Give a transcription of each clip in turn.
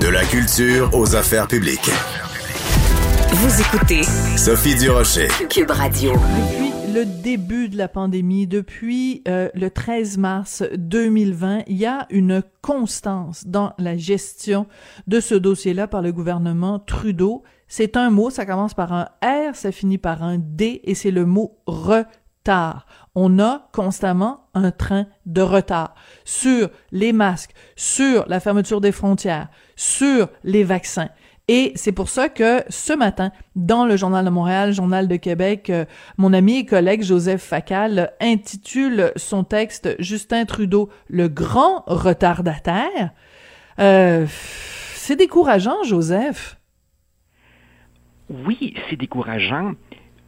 De la culture aux affaires publiques. Vous écoutez Sophie Durocher. Cube Radio. Depuis le début de la pandémie, depuis euh, le 13 mars 2020, il y a une constance dans la gestion de ce dossier-là par le gouvernement Trudeau. C'est un mot, ça commence par un R, ça finit par un D et c'est le mot retard. On a constamment un train de retard sur les masques, sur la fermeture des frontières, sur les vaccins. Et c'est pour ça que ce matin, dans le Journal de Montréal, Journal de Québec, euh, mon ami et collègue Joseph Facal intitule son texte Justin Trudeau, le grand retardataire. Euh, c'est décourageant, Joseph. Oui, c'est décourageant,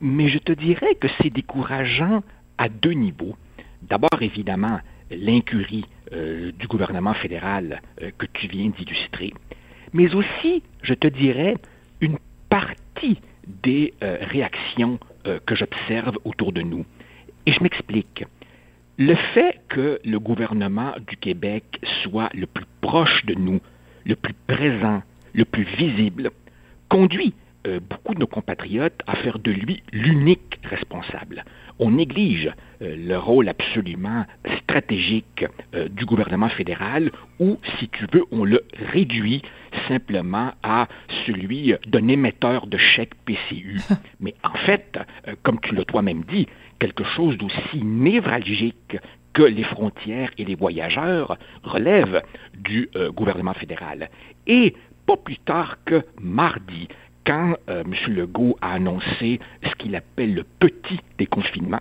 mais je te dirais que c'est décourageant à deux niveaux. D'abord, évidemment, l'incurie du gouvernement fédéral euh, que tu viens d'illustrer mais aussi, je te dirais, une partie des euh, réactions euh, que j'observe autour de nous. Et je m'explique. Le fait que le gouvernement du Québec soit le plus proche de nous, le plus présent, le plus visible, conduit euh, beaucoup de nos compatriotes à faire de lui l'unique responsable. On néglige le rôle absolument stratégique du gouvernement fédéral ou, si tu veux, on le réduit simplement à celui d'un émetteur de chèques PCU. Mais en fait, euh, comme tu l'as toi-même dit, quelque chose d'aussi névralgique que les frontières et les voyageurs relève du euh, gouvernement fédéral. Et pas plus tard que mardi, quand euh, M. Legault a annoncé ce qu'il appelle le petit déconfinement,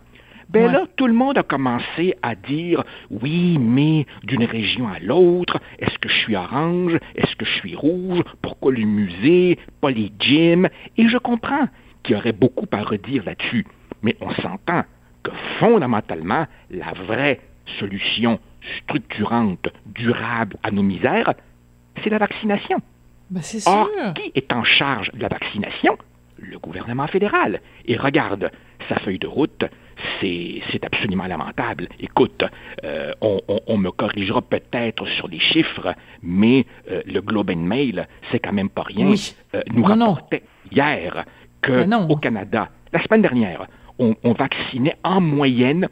ben là, tout le monde a commencé à dire oui, mais d'une région à l'autre, est-ce que je suis orange, est-ce que je suis rouge, pourquoi le musée, pas les gyms, et je comprends qu'il y aurait beaucoup à redire là-dessus, mais on s'entend que fondamentalement, la vraie solution structurante, durable à nos misères, c'est la vaccination. Ben c'est Or, sûr. qui est en charge de la vaccination? Le gouvernement fédéral. Et regarde, sa feuille de route, c'est absolument lamentable. Écoute, euh, on, me corrigera peut-être sur les chiffres, mais euh, le Globe and Mail, c'est quand même pas rien, euh, nous rapportait hier qu'au Canada, la semaine dernière, on, vaccinait en moyenne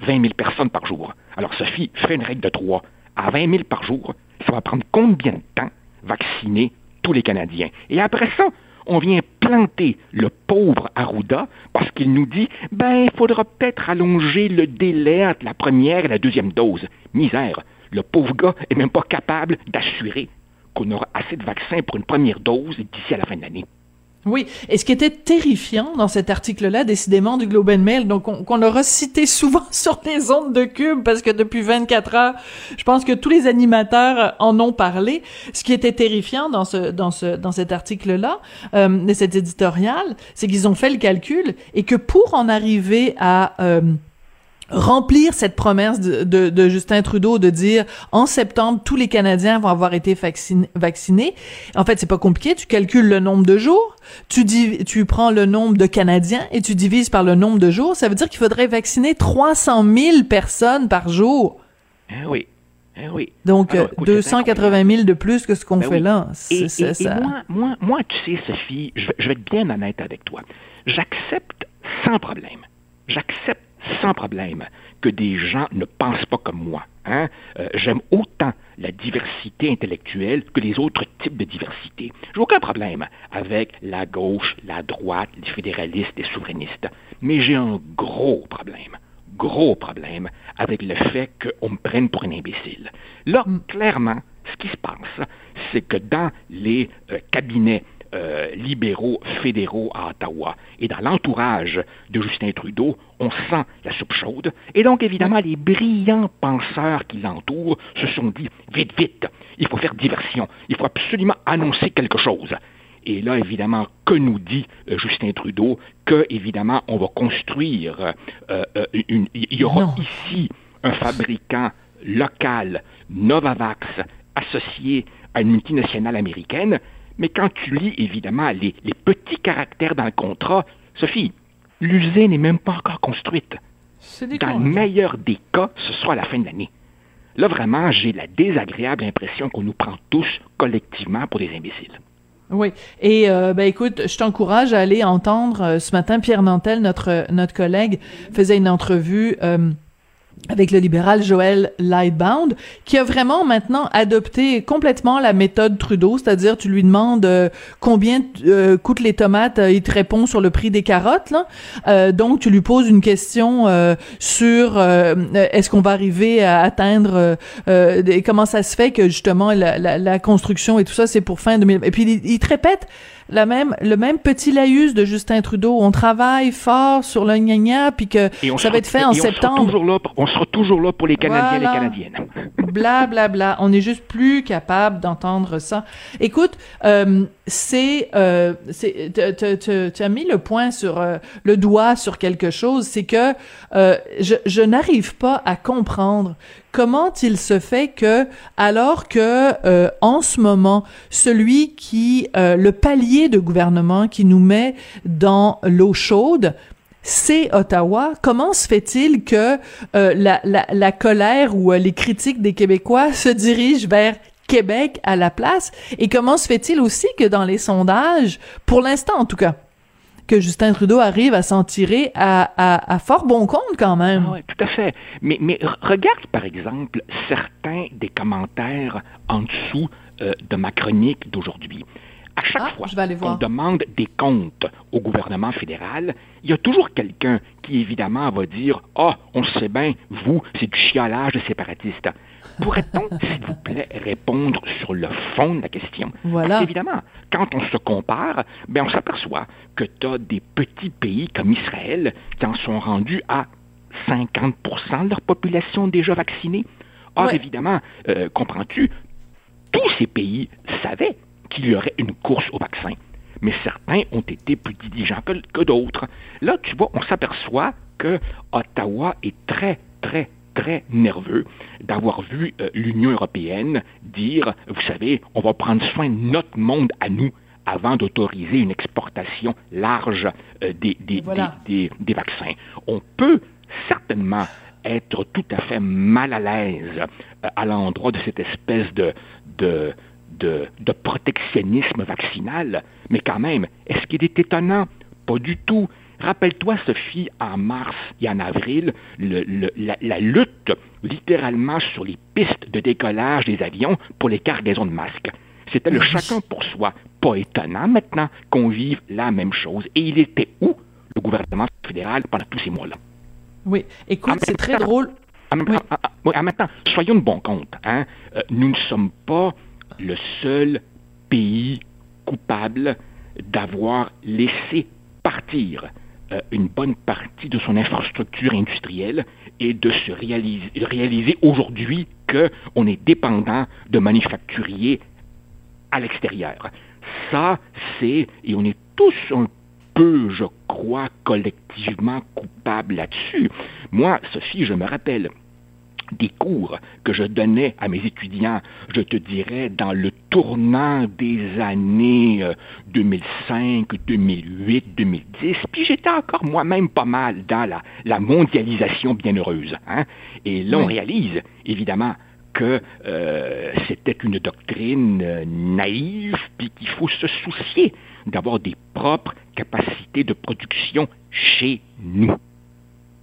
20 000 personnes par jour. Alors, Sophie, fais une règle de trois. À 20 000 par jour, ça va prendre combien de temps vacciner tous les Canadiens? Et après ça, on vient planter le pauvre Arruda parce qu'il nous dit ben, il faudra peut-être allonger le délai entre la première et la deuxième dose. Misère, le pauvre gars est même pas capable d'assurer qu'on aura assez de vaccins pour une première dose d'ici à la fin de l'année. Oui, et ce qui était terrifiant dans cet article-là, décidément du Globe and Mail, donc qu'on aura cité souvent sur les ondes de Cube, parce que depuis 24 heures, je pense que tous les animateurs en ont parlé. Ce qui était terrifiant dans ce dans ce dans cet article-là, euh, cet éditorial, c'est qu'ils ont fait le calcul et que pour en arriver à euh, remplir cette promesse de, Justin Trudeau de dire en septembre tous les Canadiens vont avoir été vaccinés. En fait, c'est pas compliqué. Tu calcules le nombre de jours, tu dis, tu prends le nombre de Canadiens et tu divises par le nombre de jours. Ça veut dire qu'il faudrait vacciner 300 000 personnes par jour. Eh oui. Eh oui. Donc, 280 000 de plus que ce qu'on ben fait là. Et, moi, moi, moi, tu sais, Sophie, je, je vais être bien honnête avec toi. J'accepte sans problème. J'accepte sans problème que des gens ne pensent pas comme moi. Hein? Euh, j'aime autant la diversité intellectuelle que les autres types de diversité. J'ai aucun problème avec la gauche, la droite, les fédéralistes, les souverainistes. Mais j'ai un gros problème, gros problème avec le fait qu'on me prenne pour un imbécile. Là, mm. clairement, ce qui se passe, c'est que dans les euh, cabinets euh, libéraux fédéraux à Ottawa. Et dans l'entourage de Justin Trudeau, on sent la soupe chaude. Et donc, évidemment, les brillants penseurs qui l'entourent se sont dit, vite, vite, il faut faire diversion, il faut absolument annoncer quelque chose. Et là, évidemment, que nous dit euh, Justin Trudeau Que, évidemment, on va construire, euh, une, il y aura ici un fabricant local, Novavax, associé à une multinationale américaine, mais quand tu lis, évidemment, les, petits caractères dans le contrat, Sophie, l'usine n'est même pas encore construite. Dans le meilleur des cas, ce sera à la fin de l'année. Là, vraiment, j'ai la désagréable impression qu'on nous prend tous collectivement pour des imbéciles. Oui. Et euh, ben écoute, je t'encourage à aller entendre euh, ce matin Pierre Nantel, notre notre collègue, faisait une entrevue. Euh, avec le libéral Joël Lightbound, qui a vraiment maintenant adopté complètement la méthode Trudeau, c'est-à-dire tu lui demandes euh, combien euh, coûtent les tomates, euh, il te répond sur le prix des carottes. Là. donc tu lui poses une question sur est-ce qu'on va arriver à atteindre comment ça se fait que justement la, la, la construction et tout ça c'est pour fin 2000 et puis il, il te répète la même, le même petit laïus de Justin Trudeau. On travaille fort sur le gna puis que ça va être fait en septembre. On sera, toujours là, on sera toujours là pour les Canadiens et les Canadiennes. Bla, bla, bla. On est juste plus capable d'entendre ça. Écoute, euh, c'est, euh, tu as mis le point sur, euh, le doigt sur quelque chose, c'est que euh, je, je n'arrive pas à comprendre comment il se fait que, alors que euh, en ce moment, celui qui, euh, le palier de gouvernement qui nous met dans l'eau chaude, c'est Ottawa. Comment se fait-il que euh, la, la, colère ou les critiques des Québécois se dirigent vers Québec à la place? Et comment se fait-il aussi que dans les sondages, pour l'instant en tout cas, que Justin Trudeau arrive à s'en tirer à, fort bon compte quand même? Ah oui, tout à fait. Mais, mais regarde par exemple certains des commentaires en dessous euh, de ma chronique d'aujourd'hui. À chaque ah, fois qu'on demande des comptes au gouvernement fédéral, il y a toujours quelqu'un qui évidemment va dire Ah, on sait bien, vous, c'est du chiolage de séparatistes. Pourrait-on, s'il vous plaît, répondre sur le fond de la question? Voilà. évidemment, quand on se compare, ben, on s'aperçoit que tu as des petits pays comme Israël qui en sont rendus à 50% de leur population déjà vaccinée. Or, évidemment, euh, comprends-tu, tous ces pays savaient qu'il y aurait une course au vaccin. Mais certains ont été plus diligents que, que d'autres. Là, tu vois, on s'aperçoit que Ottawa est très, très, très nerveux d'avoir vu euh, l'Union européenne dire, vous savez, on va prendre soin de notre monde à nous avant d'autoriser une exportation large euh, des, des, des, vaccins. On peut certainement être tout à fait mal à l'aise euh, à l'endroit de cette espèce de, de, de, de, protectionnisme vaccinal, mais quand même, est-ce qu'il est étonnant? Pas du tout. Rappelle-toi, Sophie, en mars et en avril, la, lutte littéralement sur les pistes de décollage des avions pour les cargaisons de masques. C'était le chacun pour soi. Pas étonnant maintenant qu'on vive la même chose. Et il était où, le gouvernement fédéral, pendant tous ces mois-là? Oui, écoute, c'est très drôle. En, même temps, soyons de bon compte. Hein? Euh, nous ne sommes pas le seul pays coupable d'avoir laissé partir euh, une bonne partie de son infrastructure industrielle et de se réaliser, réaliser aujourd'hui qu'on est dépendant de manufacturiers à l'extérieur. Ça, c'est, et on est tous un peu, je crois, collectivement coupables là-dessus. Moi, Sophie, je me rappelle, des cours que je donnais à mes étudiants, je te dirais, dans le tournant des années 2005, 2008, 2010, puis j'étais encore moi-même pas mal dans la, la mondialisation bienheureuse. Hein? Et là, on réalise, évidemment, que euh, c'était une doctrine euh, naïve, puis qu'il faut se soucier d'avoir des propres capacités de production chez nous.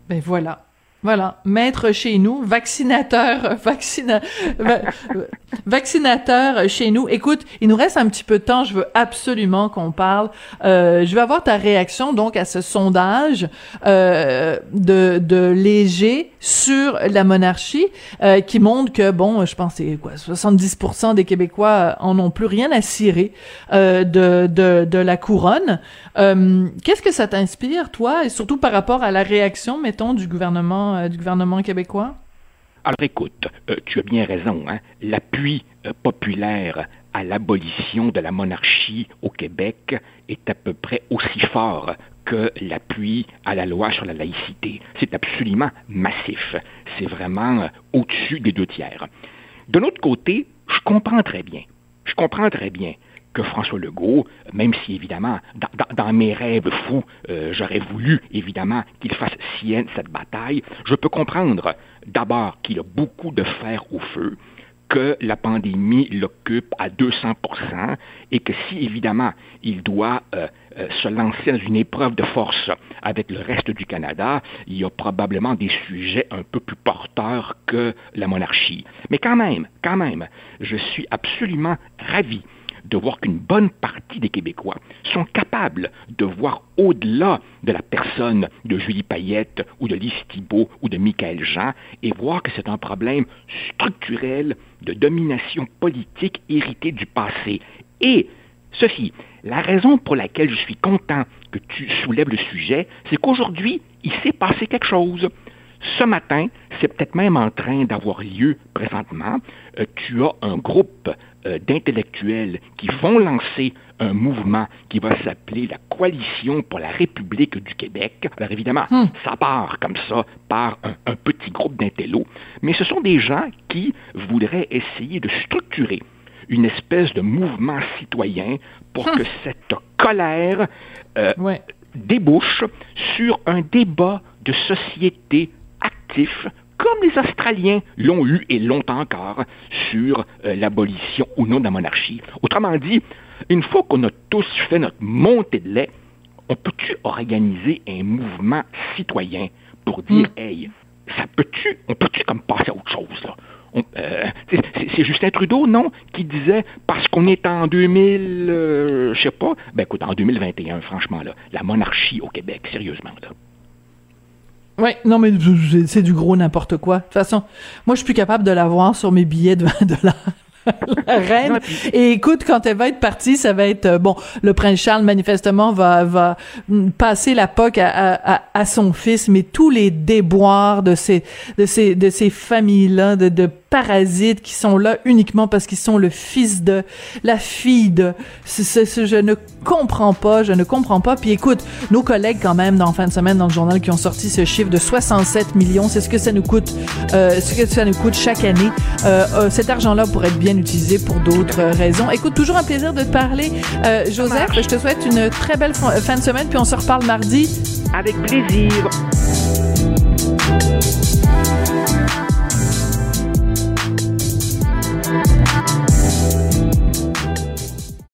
Ben voilà. Voilà, maître chez nous, vaccinateur, vaccina, vaccinateur chez nous. Écoute, il nous reste un petit peu de temps, je veux absolument qu'on parle. Euh, je vais avoir ta réaction donc à ce sondage euh, de, de Léger sur la monarchie euh, qui montre que bon, je pense c'est quoi, 70% des Québécois en ont plus rien à cirer euh, de, de, de la couronne. Euh, qu'est-ce que ça t'inspire, toi, et surtout par rapport à la réaction, mettons, du gouvernement, euh, du gouvernement québécois? Alors écoute, euh, tu as bien raison. Hein? L'appui populaire à l'abolition de la monarchie au Québec est à peu près aussi fort que l'appui à la loi sur la laïcité. C'est absolument massif. C'est vraiment au-dessus des deux tiers. De l'autre côté, je comprends très bien. Je comprends très bien que François Legault, même si évidemment, dans, mes rêves fous, euh, j'aurais voulu évidemment qu'il fasse sienne cette bataille, je peux comprendre d'abord qu'il a beaucoup de fer au feu, que la pandémie l'occupe à 200% et que si évidemment il doit euh, euh, se lancer dans une épreuve de force avec le reste du Canada, il y a probablement des sujets un peu plus porteurs que la monarchie. Mais quand même, quand même, je suis absolument ravi de voir qu'une bonne partie des Québécois sont capables de voir au-delà de la personne de Julie Payette ou de Lise Thibault ou de Michael Jean et voir que c'est un problème structurel de domination politique héritée du passé. Et, Sophie, la raison pour laquelle je suis content que tu soulèves le sujet, c'est qu'aujourd'hui, il s'est passé quelque chose. Ce matin, c'est peut-être même en train d'avoir lieu présentement. Euh, tu as un groupe euh, d'intellectuels qui vont lancer un mouvement qui va s'appeler la Coalition pour la République du Québec. Alors évidemment, hmm. ça part comme ça par un, petit groupe d'intellos, mais ce sont des gens qui voudraient essayer de structurer une espèce de mouvement citoyen pour hmm. que cette colère euh, débouche sur un débat de société actif comme les Australiens l'ont eu et l'ont encore sur euh, l'abolition ou non de la monarchie. Autrement dit, une fois qu'on a tous fait notre montée de lait, on peut-tu organiser un mouvement citoyen pour dire, hmm. hey, ça peut-tu, on peut-tu comme passer à autre chose, là? Euh, c'est Justin Trudeau, non, qui disait parce qu'on est en 2000, euh, je sais pas, ben écoute, en 2021, franchement, là, la monarchie au Québec, sérieusement, là. Oui, non, mais c'est du gros n'importe quoi. De toute façon, moi, je suis plus capable de la voir sur mes billets de 20 dollars. la reine. Et écoute, quand elle va être partie, ça va être euh, bon. Le prince Charles manifestement va va passer la poque à, à, à son fils, mais tous les déboires de ces de ces de ces familles là, de, de parasites qui sont là uniquement parce qu'ils sont le fils de, la fille de. je ne comprends pas, je ne comprends pas. Puis écoute, nos collègues quand même dans fin de semaine dans le journal qui ont sorti ce chiffre de 67 millions, c'est ce que ça nous coûte, euh, ce que ça nous coûte chaque année. Euh, euh, cet argent-là pourrait être bien utilisé pour d'autres raisons. Écoute, toujours un plaisir de te parler, Joseph. Je te souhaite une très belle fin de semaine, puis on se reparle mardi. Avec plaisir.